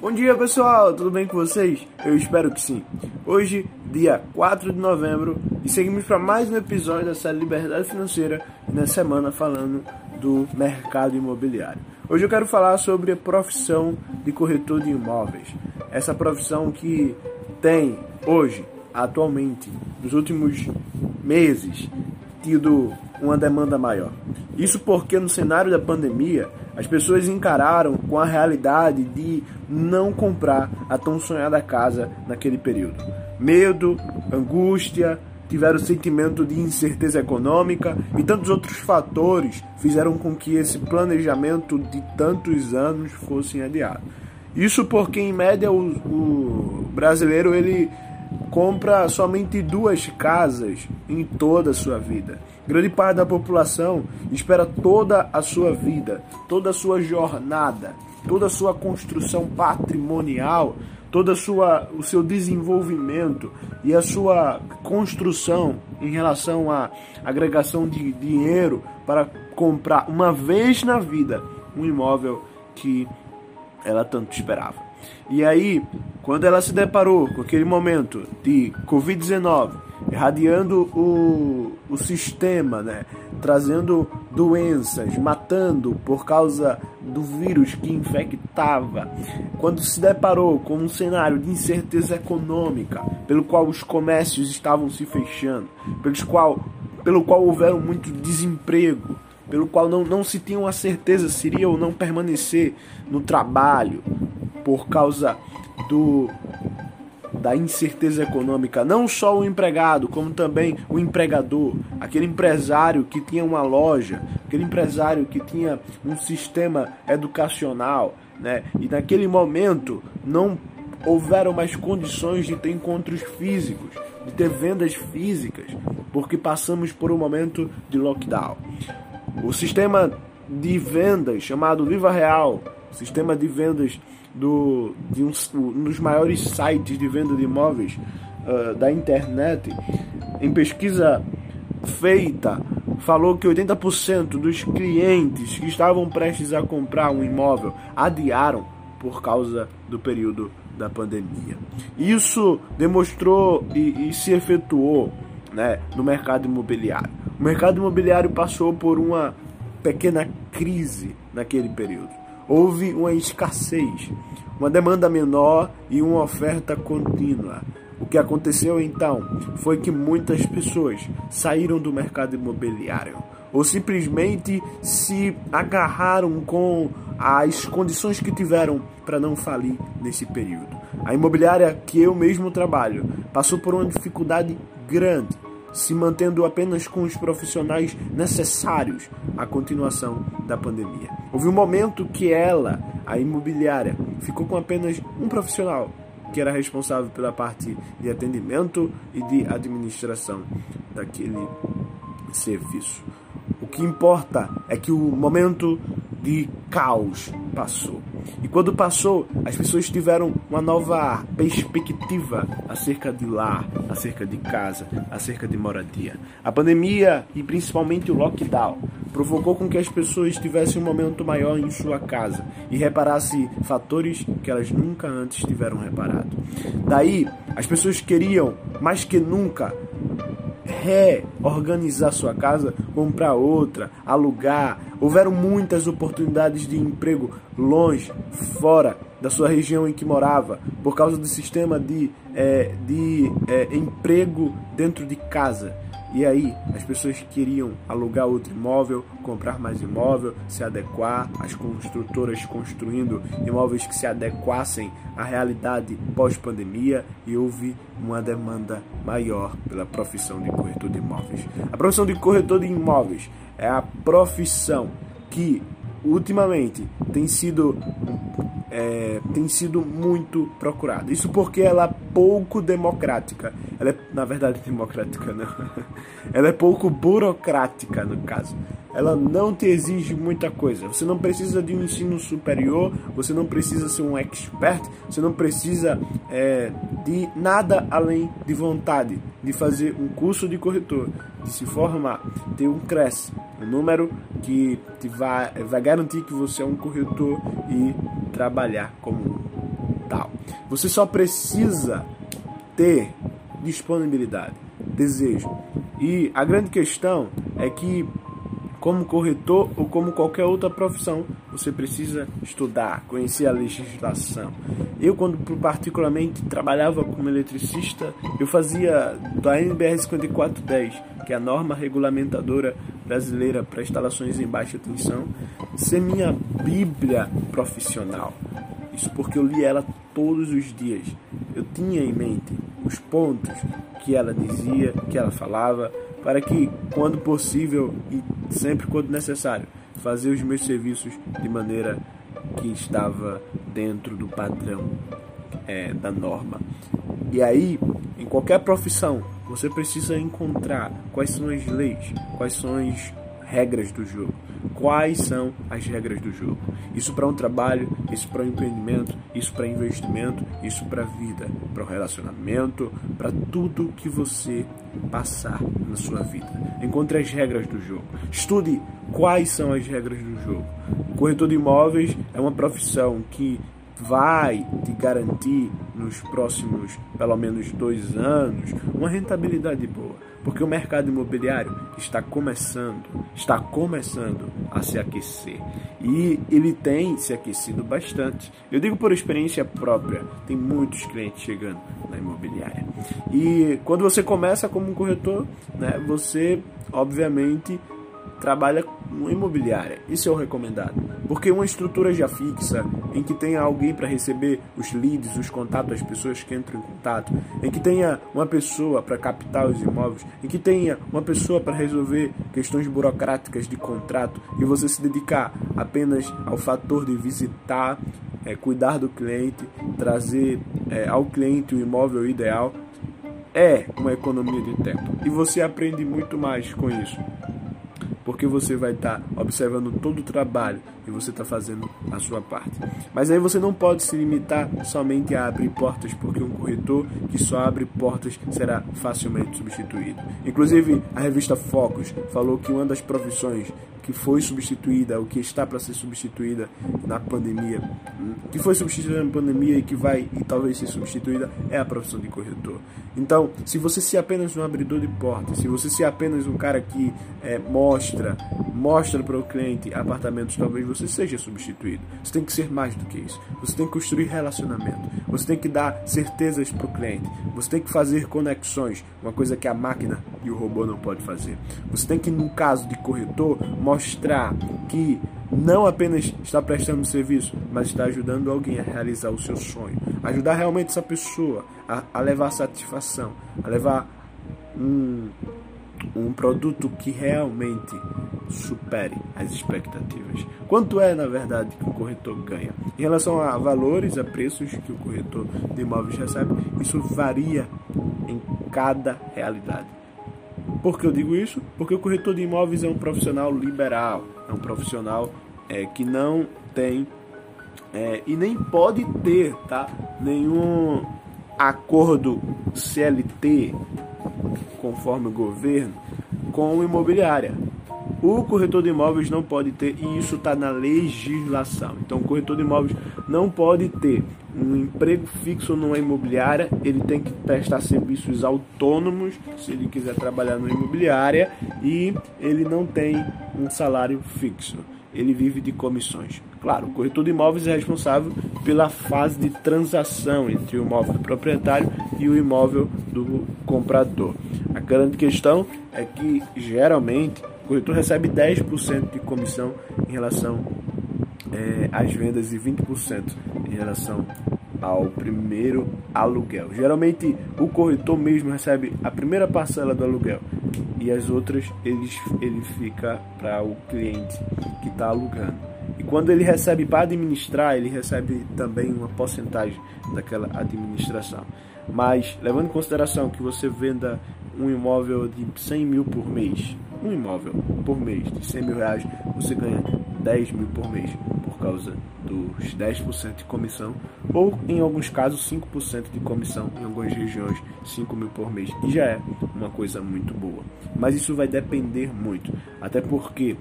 Bom dia pessoal, tudo bem com vocês? Eu espero que sim. Hoje, dia 4 de novembro, e seguimos para mais um episódio da série Liberdade Financeira, na semana falando do mercado imobiliário. Hoje eu quero falar sobre a profissão de corretor de imóveis. Essa profissão que tem hoje, atualmente, nos últimos meses, tido uma demanda maior. Isso porque no cenário da pandemia as pessoas encararam com a realidade de não comprar a tão sonhada casa naquele período. Medo, angústia, tiveram sentimento de incerteza econômica e tantos outros fatores fizeram com que esse planejamento de tantos anos fosse adiado. Isso porque em média o, o brasileiro ele compra somente duas casas em toda a sua vida. Grande parte da população espera toda a sua vida, toda a sua jornada, toda a sua construção patrimonial, toda a sua o seu desenvolvimento e a sua construção em relação à agregação de dinheiro para comprar uma vez na vida um imóvel que ela tanto esperava. E aí, quando ela se deparou com aquele momento de Covid-19, irradiando o, o sistema, né? trazendo doenças, matando por causa do vírus que infectava, quando se deparou com um cenário de incerteza econômica, pelo qual os comércios estavam se fechando, pelos qual, pelo qual houveram muito desemprego, pelo qual não, não se tinha uma certeza se iria ou não permanecer no trabalho, por causa do da incerteza econômica, não só o empregado, como também o empregador, aquele empresário que tinha uma loja, aquele empresário que tinha um sistema educacional, né? E naquele momento não houveram mais condições de ter encontros físicos, de ter vendas físicas, porque passamos por um momento de lockdown. O sistema de vendas chamado Viva Real, sistema de vendas do, de um, um dos maiores sites de venda de imóveis uh, da internet, em pesquisa feita, falou que 80% dos clientes que estavam prestes a comprar um imóvel adiaram por causa do período da pandemia. Isso demonstrou e, e se efetuou né, no mercado imobiliário. O mercado imobiliário passou por uma pequena crise naquele período houve uma escassez, uma demanda menor e uma oferta contínua. O que aconteceu então foi que muitas pessoas saíram do mercado imobiliário ou simplesmente se agarraram com as condições que tiveram para não falir nesse período. A imobiliária que eu mesmo trabalho passou por uma dificuldade grande se mantendo apenas com os profissionais necessários à continuação da pandemia. Houve um momento que ela, a imobiliária, ficou com apenas um profissional que era responsável pela parte de atendimento e de administração daquele serviço. O que importa é que o momento de caos passou. E quando passou, as pessoas tiveram uma nova perspectiva acerca de lar, acerca de casa, acerca de moradia. A pandemia e principalmente o lockdown provocou com que as pessoas tivessem um momento maior em sua casa e reparassem fatores que elas nunca antes tiveram reparado. Daí, as pessoas queriam mais que nunca reorganizar sua casa, comprar outra, alugar. Houveram muitas oportunidades de emprego longe, fora da sua região em que morava, por causa do sistema de, é, de é, emprego dentro de casa. E aí, as pessoas queriam alugar outro imóvel, comprar mais imóvel, se adequar, as construtoras construindo imóveis que se adequassem à realidade pós-pandemia e houve uma demanda maior pela profissão de corretor de imóveis. A profissão de corretor de imóveis é a profissão que ultimamente tem sido é, tem sido muito procurada. Isso porque ela é pouco democrática. Ela é, na verdade, democrática não. Ela é pouco burocrática, no caso. Ela não te exige muita coisa. Você não precisa de um ensino superior, você não precisa ser um expert, você não precisa é, de nada além de vontade de fazer um curso de corretor, de se formar, ter um CRES, um número que te vai, vai garantir que você é um corretor e trabalhar como fundamental. Você só precisa ter disponibilidade, desejo. E a grande questão é que como corretor ou como qualquer outra profissão, você precisa estudar, conhecer a legislação. Eu, quando particularmente trabalhava como eletricista, eu fazia da NBR 5410, que é a norma regulamentadora brasileira para instalações em baixa tensão, ser minha bíblia profissional. Isso porque eu li ela todos os dias. Eu tinha em mente os pontos que ela dizia, que ela falava, para que, quando possível e sempre quando necessário, fazer os meus serviços de maneira que estava dentro do padrão é, da norma. E aí, em qualquer profissão, você precisa encontrar quais são as leis, quais são as regras do jogo quais são as regras do jogo. Isso para um trabalho, isso para um empreendimento, isso para investimento, isso para a vida, para o relacionamento, para tudo que você passar na sua vida. Encontre as regras do jogo. Estude quais são as regras do jogo. Corretor de imóveis é uma profissão que vai te garantir nos próximos pelo menos dois anos uma rentabilidade boa, porque o mercado imobiliário está começando, está começando a se aquecer. E ele tem se aquecido bastante. Eu digo por experiência própria, tem muitos clientes chegando na imobiliária. E quando você começa como corretor, né, você obviamente trabalha uma imobiliária. Isso é o recomendado. Porque uma estrutura já fixa, em que tenha alguém para receber os leads, os contatos das pessoas que entram em contato, em que tenha uma pessoa para captar os imóveis, em que tenha uma pessoa para resolver questões burocráticas de contrato e você se dedicar apenas ao fator de visitar, é, cuidar do cliente, trazer é, ao cliente o imóvel ideal, é uma economia de tempo. E você aprende muito mais com isso porque você vai estar tá observando todo o trabalho e você está fazendo a sua parte. Mas aí você não pode se limitar somente a abrir portas, porque um corretor que só abre portas será facilmente substituído. Inclusive, a revista Focus falou que uma das profissões que foi substituída, ou que está para ser substituída na pandemia, que foi substituída na pandemia e que vai e talvez ser substituída, é a profissão de corretor. Então, se você se apenas um abridor de portas, se você se apenas um cara que é, mostra, mostra para o cliente apartamentos, talvez você seja substituído. Você tem que ser mais do que isso. Você tem que construir relacionamento. Você tem que dar certezas para o cliente. Você tem que fazer conexões, uma coisa que a máquina e o robô não pode fazer. Você tem que, no caso de corretor, mostrar que não apenas está prestando serviço, mas está ajudando alguém a realizar o seu sonho. Ajudar realmente essa pessoa a, a levar satisfação, a levar um, um produto que realmente supere as expectativas. Quanto é, na verdade, que o corretor ganha? Em relação a valores, a preços que o corretor de imóveis recebe, isso varia em cada realidade. Por que eu digo isso? Porque o corretor de imóveis é um profissional liberal, é um profissional é, que não tem é, e nem pode ter tá, nenhum acordo CLT conforme o governo com imobiliária. O corretor de imóveis não pode ter, e isso está na legislação. Então, o corretor de imóveis não pode ter um emprego fixo numa imobiliária, ele tem que prestar serviços autônomos se ele quiser trabalhar numa imobiliária e ele não tem um salário fixo. Ele vive de comissões. Claro, o corretor de imóveis é responsável pela fase de transação entre o imóvel do proprietário e o imóvel do comprador. A grande questão é que geralmente o corretor recebe 10% de comissão em relação é, às vendas e 20% em relação ao primeiro aluguel. Geralmente o corretor mesmo recebe a primeira parcela do aluguel e as outras ele, ele fica para o cliente que está alugando. E quando ele recebe para administrar, ele recebe também uma porcentagem daquela administração. Mas levando em consideração que você venda um imóvel de 100 mil por mês, um imóvel por mês de 100 mil reais, você ganha 10 mil por mês causa dos 10% de comissão, ou em alguns casos 5% de comissão, em algumas regiões 5 mil por mês, e já é uma coisa muito boa. Mas isso vai depender muito, até porque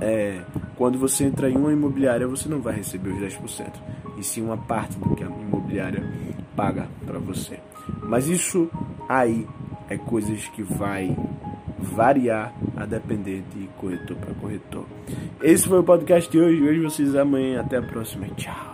é, quando você entra em uma imobiliária você não vai receber os 10%. e sim uma parte do que a imobiliária paga para você. Mas isso aí é coisas que vai variar a depender de corretor para corretor. Esse foi o podcast de hoje. Vejo vocês amanhã. Até a próxima. Tchau.